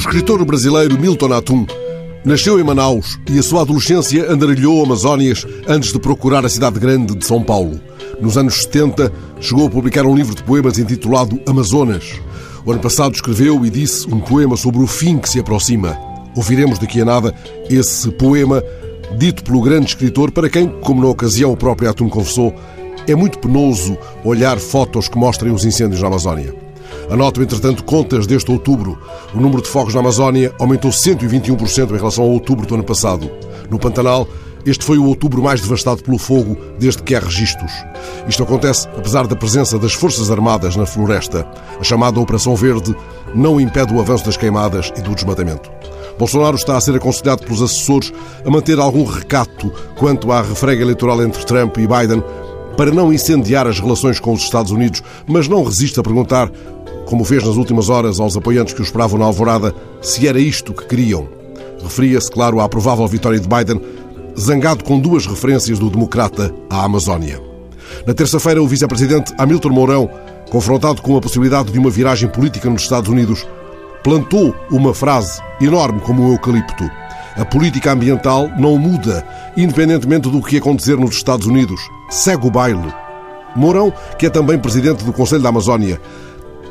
escritor brasileiro Milton Atum nasceu em Manaus e a sua adolescência andarilhou Amazónias antes de procurar a cidade grande de São Paulo. Nos anos 70, chegou a publicar um livro de poemas intitulado Amazonas. O ano passado escreveu e disse um poema sobre o fim que se aproxima. Ouviremos daqui a nada esse poema dito pelo grande escritor, para quem, como na ocasião o próprio Atum confessou, é muito penoso olhar fotos que mostrem os incêndios na Amazónia. Anotam, entretanto, contas deste outubro. O número de fogos na Amazónia aumentou 121% em relação ao outubro do ano passado. No Pantanal, este foi o outubro mais devastado pelo fogo desde que há registros. Isto acontece apesar da presença das Forças Armadas na floresta. A chamada Operação Verde não impede o avanço das queimadas e do desmatamento. Bolsonaro está a ser aconselhado pelos assessores a manter algum recato quanto à refrega eleitoral entre Trump e Biden para não incendiar as relações com os Estados Unidos, mas não resiste a perguntar como fez nas últimas horas aos apoiantes que o esperavam na alvorada, se era isto que queriam. Referia-se, claro, à provável vitória de Biden, zangado com duas referências do democrata à Amazónia. Na terça-feira, o vice-presidente Hamilton Mourão, confrontado com a possibilidade de uma viragem política nos Estados Unidos, plantou uma frase enorme como um eucalipto. A política ambiental não muda, independentemente do que acontecer nos Estados Unidos. Segue o baile. Mourão, que é também presidente do Conselho da Amazónia,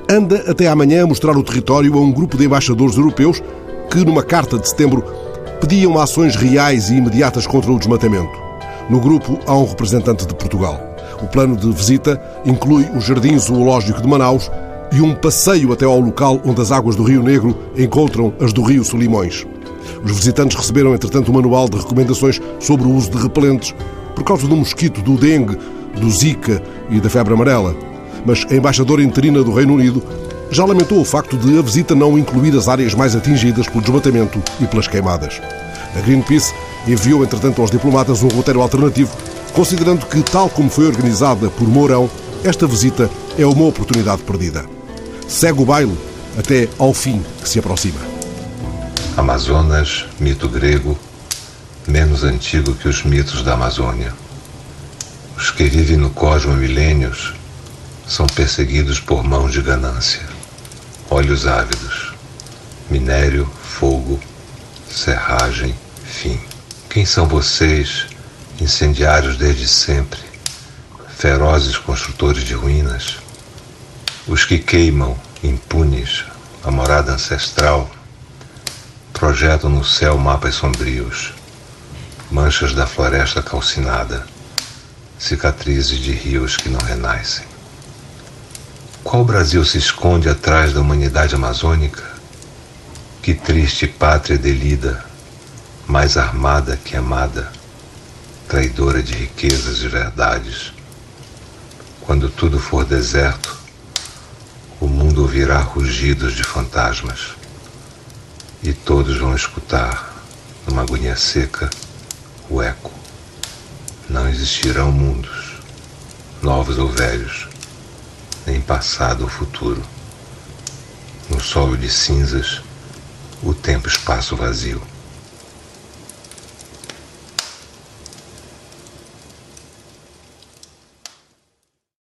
anda até amanhã a mostrar o território a um grupo de embaixadores europeus que, numa carta de setembro, pediam ações reais e imediatas contra o desmatamento. No grupo há um representante de Portugal. O plano de visita inclui o Jardim Zoológico de Manaus e um passeio até ao local onde as águas do Rio Negro encontram as do Rio Solimões. Os visitantes receberam, entretanto, um manual de recomendações sobre o uso de repelentes por causa do mosquito, do dengue, do zika e da febre amarela mas a embaixadora interina do Reino Unido já lamentou o facto de a visita não incluir as áreas mais atingidas pelo desmatamento e pelas queimadas. A Greenpeace enviou, entretanto, aos diplomatas um roteiro alternativo, considerando que, tal como foi organizada por Mourão, esta visita é uma oportunidade perdida. Segue o baile até ao fim que se aproxima. Amazonas, mito grego, menos antigo que os mitos da Amazônia. Os que vivem no cosmo há milênios são perseguidos por mãos de ganância, olhos ávidos, minério, fogo, serragem, fim. Quem são vocês, incendiários desde sempre, ferozes construtores de ruínas? Os que queimam, impunes, a morada ancestral, projetam no céu mapas sombrios, manchas da floresta calcinada, cicatrizes de rios que não renascem. Qual Brasil se esconde atrás da humanidade amazônica? Que triste pátria delida, mais armada que amada, traidora de riquezas e verdades. Quando tudo for deserto, o mundo ouvirá rugidos de fantasmas e todos vão escutar, numa agonia seca, o eco. Não existirão mundos, novos ou velhos nem passado ou futuro. No solo de cinzas, o tempo-espaço vazio.